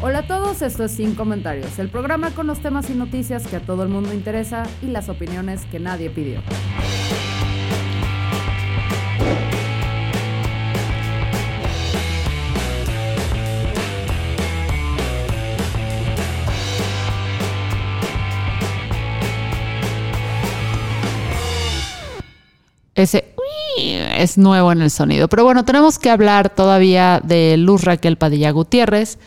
Hola a todos, esto es Sin Comentarios, el programa con los temas y noticias que a todo el mundo interesa y las opiniones que nadie pidió. Ese es nuevo en el sonido. Pero bueno, tenemos que hablar todavía de Luz Raquel Padilla Gutiérrez.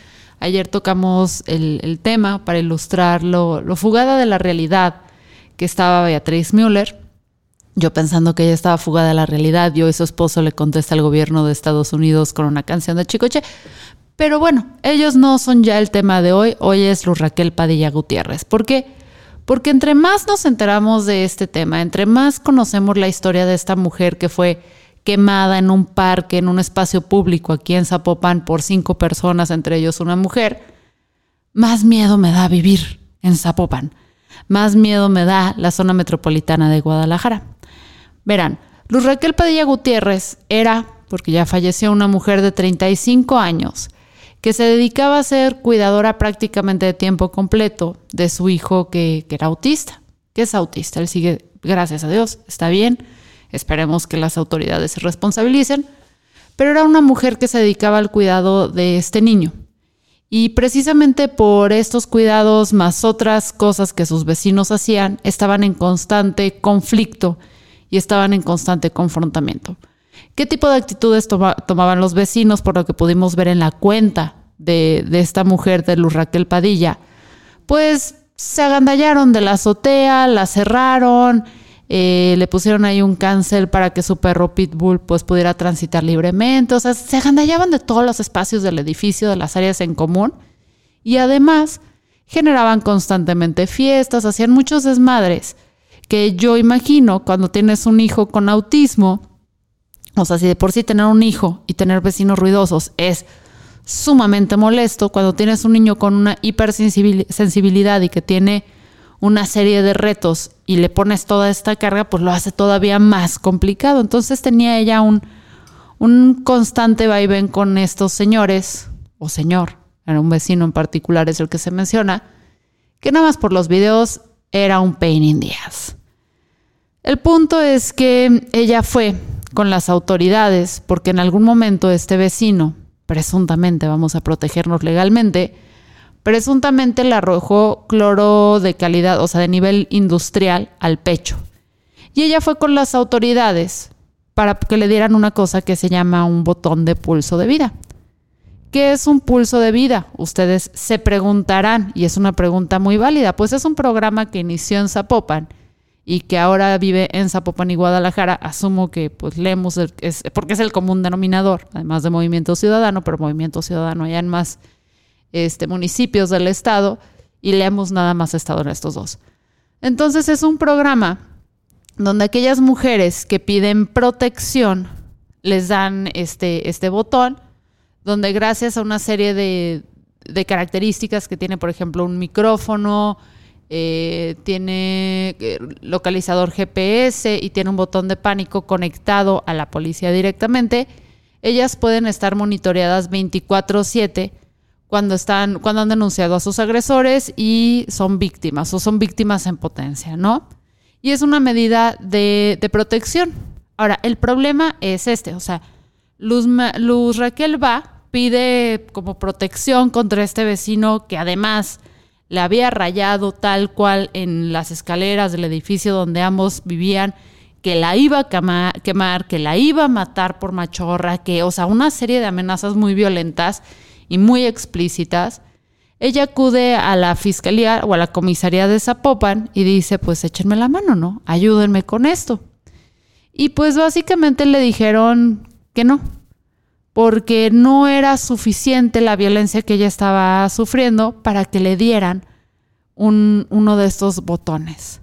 Ayer tocamos el, tema para ilustrar lo, lo, fugada de la realidad que estaba Beatriz Müller. Yo pensando que ella estaba fugada de la realidad, yo y su esposo le contesta al gobierno de Estados Unidos con una canción de Chicoche. Pero bueno, ellos no son ya el tema de hoy. Hoy es Luz Raquel Padilla Gutiérrez. ¿Por qué? Porque entre más nos enteramos de este tema, entre más conocemos la historia de esta mujer que fue quemada en un parque, en un espacio público aquí en Zapopan por cinco personas, entre ellos una mujer, más miedo me da vivir en Zapopan, más miedo me da la zona metropolitana de Guadalajara. Verán, Luz Raquel Padilla Gutiérrez era, porque ya falleció, una mujer de 35 años que se dedicaba a ser cuidadora prácticamente de tiempo completo de su hijo que, que, era autista, que es autista. Él sigue, gracias a Dios, está bien. Esperemos que las autoridades se responsabilicen. Pero era una mujer que se dedicaba al cuidado de este niño. Y precisamente por estos cuidados, más otras cosas que sus vecinos hacían, estaban en constante conflicto y estaban en constante confrontamiento. ¿Qué tipo de actitudes toma, tomaban los vecinos por lo que pudimos ver en la cuenta de, de esta mujer de Luz Raquel Padilla? Pues se agandallaron de la azotea, la cerraron, eh, le pusieron ahí un cancel para que su perro Pitbull pues pudiera transitar libremente, o sea, se agandallaban de todos los espacios del edificio, de las áreas en común. Y además generaban constantemente fiestas, hacían muchos desmadres que yo imagino cuando tienes un hijo con autismo, o sea, si de por sí tener un hijo y tener vecinos ruidosos es sumamente molesto, cuando tienes un niño con una hipersensibilidad y que tiene una serie de retos y le pones toda esta carga, pues lo hace todavía más complicado. Entonces tenía ella un, un constante vaivén con estos señores, o señor, era un vecino en particular, es el que se menciona, que nada más por los videos era un pain in the. El punto es que ella fue con las autoridades, porque en algún momento este vecino, presuntamente vamos a protegernos legalmente, presuntamente le arrojó cloro de calidad, o sea, de nivel industrial, al pecho. Y ella fue con las autoridades para que le dieran una cosa que se llama un botón de pulso de vida. ¿Qué es un pulso de vida? Ustedes se preguntarán, y es una pregunta muy válida, pues es un programa que inició en Zapopan y que ahora vive en Zapopan y Guadalajara, asumo que pues leemos, el, es, porque es el común denominador, además de Movimiento Ciudadano, pero Movimiento Ciudadano ya en más este, municipios del estado, y le hemos nada más estado en estos dos. Entonces es un programa donde aquellas mujeres que piden protección les dan este, este botón, donde gracias a una serie de, de características que tiene, por ejemplo, un micrófono, eh, tiene localizador GPS y tiene un botón de pánico conectado a la policía directamente, ellas pueden estar monitoreadas 24/7 cuando están cuando han denunciado a sus agresores y son víctimas o son víctimas en potencia, ¿no? Y es una medida de, de protección. Ahora, el problema es este, o sea, Luz, Luz Raquel va, pide como protección contra este vecino que además le había rayado tal cual en las escaleras del edificio donde ambos vivían, que la iba a quemar, que la iba a matar por machorra, que, o sea, una serie de amenazas muy violentas y muy explícitas. Ella acude a la fiscalía o a la comisaría de Zapopan y dice, pues échenme la mano, ¿no? Ayúdenme con esto. Y pues básicamente le dijeron que no, porque no era suficiente la violencia que ella estaba sufriendo para que le dieran un, uno de estos botones.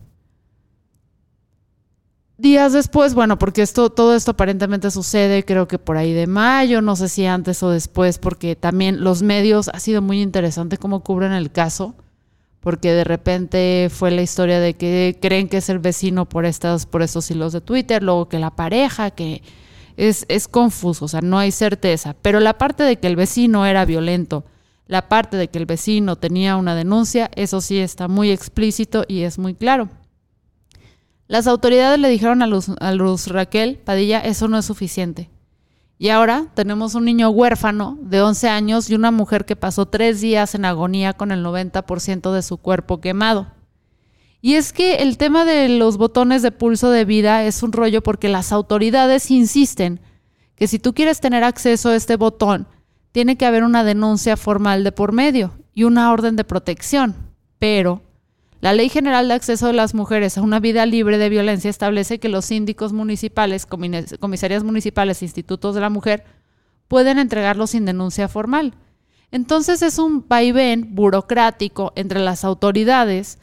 Días después, bueno, porque esto, todo esto aparentemente sucede, creo que por ahí de mayo, no sé si antes o después, porque también los medios ha sido muy interesante cómo cubren el caso, porque de repente fue la historia de que creen que es el vecino por estos, por estos hilos de Twitter, luego que la pareja, que es, es confuso, o sea, no hay certeza. Pero la parte de que el vecino era violento, la parte de que el vecino tenía una denuncia, eso sí está muy explícito y es muy claro. Las autoridades le dijeron a Luz, a Luz Raquel Padilla, eso no es suficiente. Y ahora tenemos un niño huérfano de 11 años y una mujer que pasó tres días en agonía con el 90% de su cuerpo quemado. Y es que el tema de los botones de pulso de vida es un rollo porque las autoridades insisten que si tú quieres tener acceso a este botón, tiene que haber una denuncia formal de por medio y una orden de protección. Pero la Ley General de Acceso de las Mujeres a una Vida Libre de Violencia establece que los síndicos municipales, comisarias municipales, institutos de la mujer pueden entregarlo sin denuncia formal. Entonces es un vaivén burocrático entre las autoridades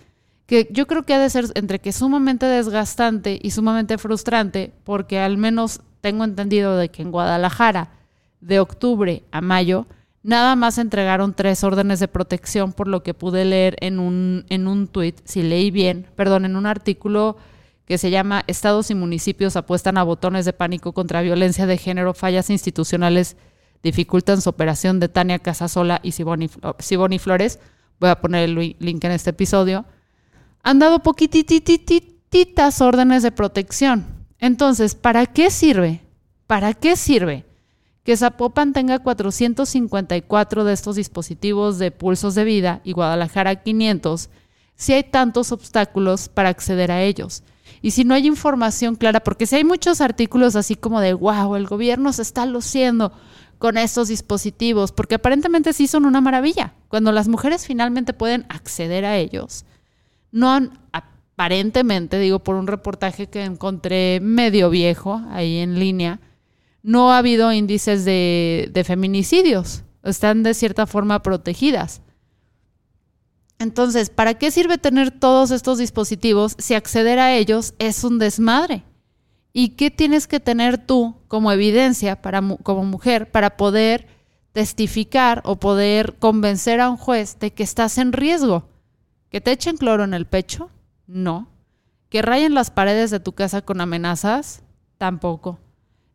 que yo creo que ha de ser entre que sumamente desgastante y sumamente frustrante, porque al menos tengo entendido de que en Guadalajara, de octubre a mayo, Nada más entregaron tres órdenes de protección, por lo que pude leer en un, en un tuit, si leí bien, perdón, en un artículo que se llama Estados y municipios apuestan a botones de pánico contra violencia de género, fallas institucionales dificultan su operación de Tania Casasola y Siboni, Flores. Voy a poner el link en este episodio. Han dado poquitititas órdenes de protección. Entonces, ¿para qué sirve? ¿Para qué sirve? Que Zapopan tenga 454 de estos dispositivos de pulsos de vida y Guadalajara 500, si hay tantos obstáculos para acceder a ellos. Y si no hay información clara, porque si hay muchos artículos así como de, wow, el gobierno se está luciendo con estos dispositivos, porque aparentemente sí son una maravilla. Cuando las mujeres finalmente pueden acceder a ellos, no han, aparentemente, digo por un reportaje que encontré medio viejo ahí en línea, no ha habido índices de, feminicidios. Están de cierta forma protegidas. Entonces, ¿para qué sirve tener todos estos dispositivos si acceder a ellos es un desmadre? ¿Y qué tienes que tener tú como evidencia para, como mujer para poder testificar o poder convencer a un juez de que estás en riesgo? ¿Que te echen cloro en el pecho? No. ¿Que rayen las paredes de tu casa con amenazas? Tampoco.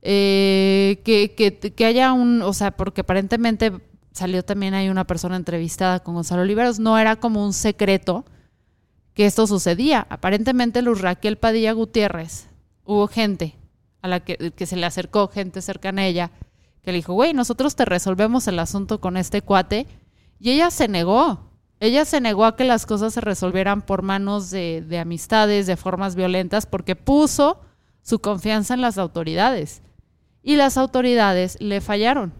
Eh, que, que, haya un, o sea, porque aparentemente salió también hay una persona entrevistada con Gonzalo Oliveros, no era como un secreto que esto sucedía. Aparentemente Luz Raquel Padilla Gutiérrez, hubo gente a la que, que se le acercó, gente cercana a ella, que le dijo, güey, nosotros te resolvemos el asunto con este cuate, y ella se negó. Ella se negó a que las cosas se resolvieran por manos de, de amistades, de formas violentas, porque puso su confianza en las autoridades. Y las autoridades le fallaron.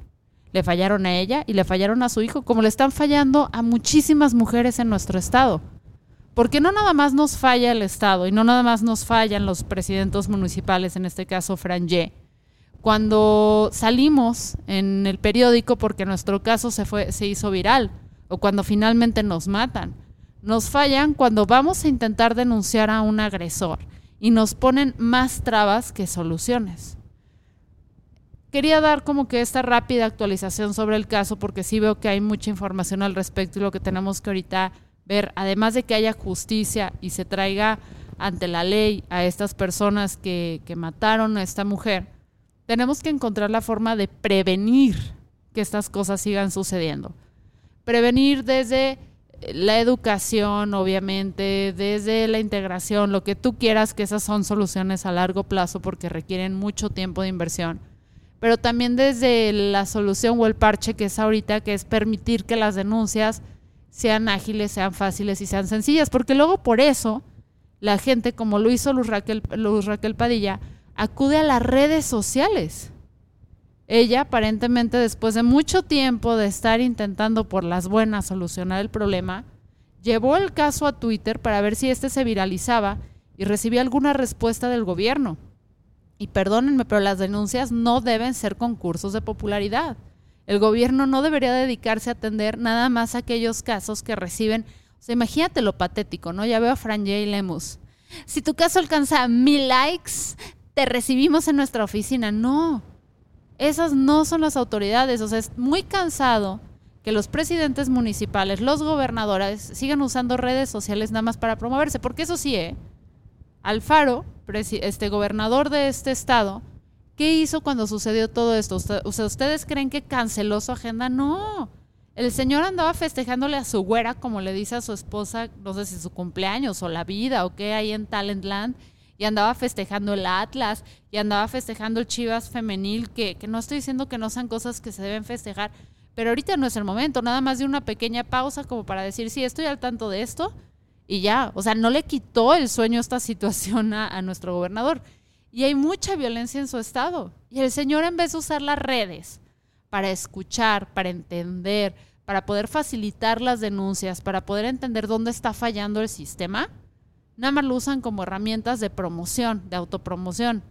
Le fallaron a ella y le fallaron a su hijo, como le están fallando a muchísimas mujeres en nuestro estado. Porque no nada más nos falla el Estado y no nada más nos fallan los presidentes municipales, en este caso Franje. Cuando salimos en el periódico porque nuestro caso se, fue, se hizo viral o cuando finalmente nos matan, nos fallan cuando vamos a intentar denunciar a un agresor y nos ponen más trabas que soluciones quería dar como que esta rápida actualización sobre el caso porque sí veo que hay mucha información al respecto y lo que tenemos que ahorita ver, además de que haya justicia y se traiga ante la ley a estas personas que, que mataron a esta mujer, tenemos que encontrar la forma de prevenir que estas cosas sigan sucediendo. Prevenir desde la educación, obviamente, desde la integración, lo que tú quieras, que esas son soluciones a largo plazo porque requieren mucho tiempo de inversión pero también desde la solución o el parche que es ahorita, que es permitir que las denuncias sean ágiles, sean fáciles y sean sencillas, porque luego por eso la gente, como lo hizo Luz Raquel, Luz Raquel Padilla, acude a las redes sociales. Ella, aparentemente, después de mucho tiempo de estar intentando por las buenas solucionar el problema, llevó el caso a Twitter para ver si este se viralizaba y recibía alguna respuesta del gobierno. Y perdónenme, pero las denuncias no deben ser concursos de popularidad. El gobierno no debería dedicarse a atender nada más aquellos casos que reciben. O sea, imagínate lo patético, ¿no? Ya veo a Fran J. Lemus. Si tu caso alcanza mil likes, te recibimos en nuestra oficina. No, esas no son las autoridades. O sea, es muy cansado que los presidentes municipales, los gobernadores, sigan usando redes sociales nada más para promoverse. Porque eso sí, ¿eh? Alfaro, este gobernador de este estado, ¿qué hizo cuando sucedió todo esto? O sea, ¿ustedes creen que canceló su agenda? No. El señor andaba festejándole a su güera, como le dice a su esposa, no sé si su cumpleaños o la vida o qué hay en Talentland, y andaba festejando el Atlas, y andaba festejando el Chivas femenil, que, que no estoy diciendo que no sean cosas que se deben festejar, pero ahorita no es el momento, nada más de una pequeña pausa como para decir, sí, estoy al tanto de esto y ya, o sea, no le quitó el sueño esta situación a, nuestro gobernador. Y hay mucha violencia en su estado. Y el señor en vez de usar las redes para escuchar, para entender, para poder facilitar las denuncias, para poder entender dónde está fallando el sistema, nada más lo usan como herramientas de promoción, de autopromoción.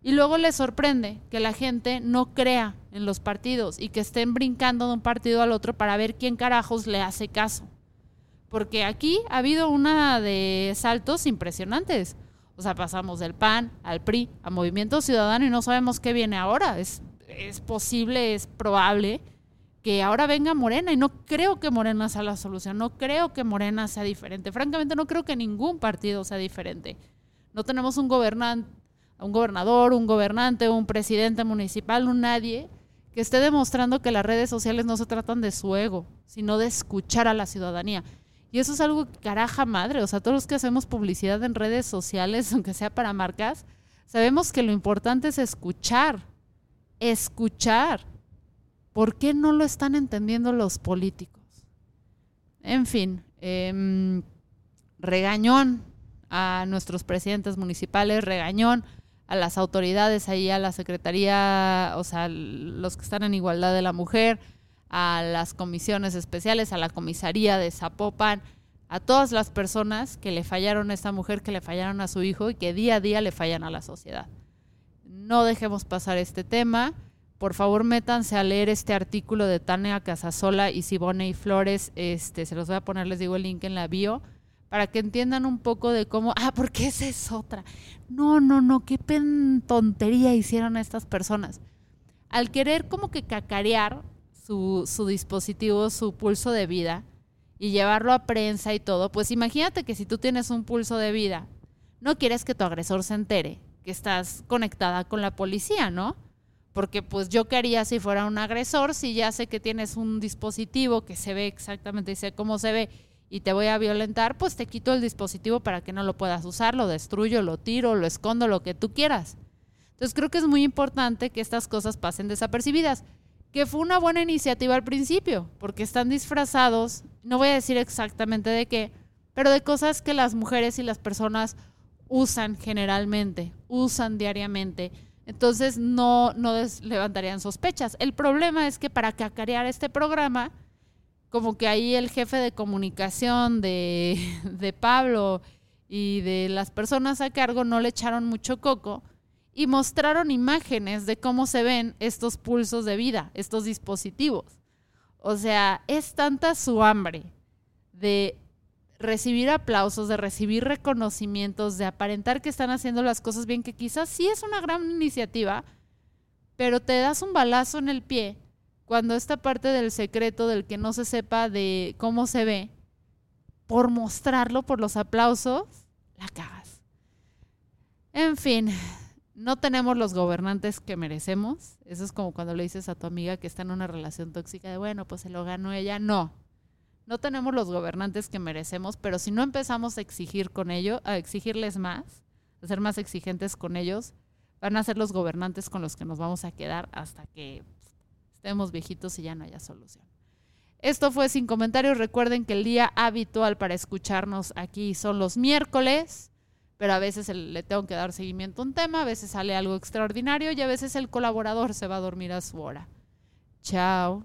Y luego le sorprende que la gente no crea en los partidos y que estén brincando de un partido al otro para ver quién carajos le hace caso. Porque aquí ha habido una de saltos impresionantes. O sea, pasamos del PAN al PRI, a Movimiento Ciudadano y no sabemos qué viene ahora. Es, es posible, es probable que ahora venga Morena y no creo que Morena sea la solución, no creo que Morena sea diferente. Francamente, no creo que ningún partido sea diferente. No tenemos un gobernante un gobernador, un gobernante, un presidente municipal, un nadie que esté demostrando que las redes sociales no se tratan de su ego, sino de escuchar a la ciudadanía. Y eso es algo caraja madre, o sea, todos los que hacemos publicidad en redes sociales, aunque sea para marcas, sabemos que lo importante es escuchar, escuchar. ¿Por qué no lo están entendiendo los políticos? En fin, em, regañón a nuestros presidentes municipales, regañón a las autoridades ahí, a la Secretaría, o sea, los que están en igualdad de la mujer, a las comisiones especiales, a la comisaría de Zapopan, a todas las personas que le fallaron a esta mujer, que le fallaron a su hijo y que día a día le fallan a la sociedad. No dejemos pasar este tema. Por favor, métanse a leer este artículo de Tania Casasola y Sibone y Flores. Este, se los voy a poner, les digo el link en la bio para que entiendan un poco de cómo, ah, porque esa es otra. No, no, no, qué tontería hicieron estas personas. Al querer como que cacarear su, dispositivo, su pulso de vida y llevarlo a prensa y todo, pues imagínate que si tú tienes un pulso de vida, no quieres que tu agresor se entere que estás conectada con la policía, ¿no? Porque pues yo qué haría si fuera un agresor, si ya sé que tienes un dispositivo que se ve exactamente, y sé cómo se ve y te voy a violentar, pues te quito el dispositivo para que no lo puedas usar, lo destruyo, lo tiro, lo escondo, lo que tú quieras. Entonces creo que es muy importante que estas cosas pasen desapercibidas, que fue una buena iniciativa al principio, porque están disfrazados, no voy a decir exactamente de qué, pero de cosas que las mujeres y las personas usan generalmente, usan diariamente. Entonces no, no levantarían sospechas. El problema es que para cacarear este programa, como que ahí el jefe de comunicación de, de Pablo y de las personas a cargo no le echaron mucho coco y mostraron imágenes de cómo se ven estos pulsos de vida, estos dispositivos. O sea, es tanta su hambre de recibir aplausos, de recibir reconocimientos, de aparentar que están haciendo las cosas bien, que quizás sí es una gran iniciativa, pero te das un balazo en el pie cuando esta parte del secreto, del que no se sepa de cómo se ve, por mostrarlo, por los aplausos, la cagas. En fin, no tenemos los gobernantes que merecemos. Eso es como cuando le dices a tu amiga que está en una relación tóxica de, bueno, pues se lo ganó ella. No, no tenemos los gobernantes que merecemos, pero si no empezamos a exigir con ello, a exigirles más, a ser más exigentes con ellos, van a ser los gobernantes con los que nos vamos a quedar hasta que estemos viejitos y ya no haya solución. Esto fue sin comentarios. Recuerden que el día habitual para escucharnos aquí son los miércoles, pero a veces le tengo que dar seguimiento a un tema, a veces sale algo extraordinario y a veces el colaborador se va a dormir a su hora. Chao.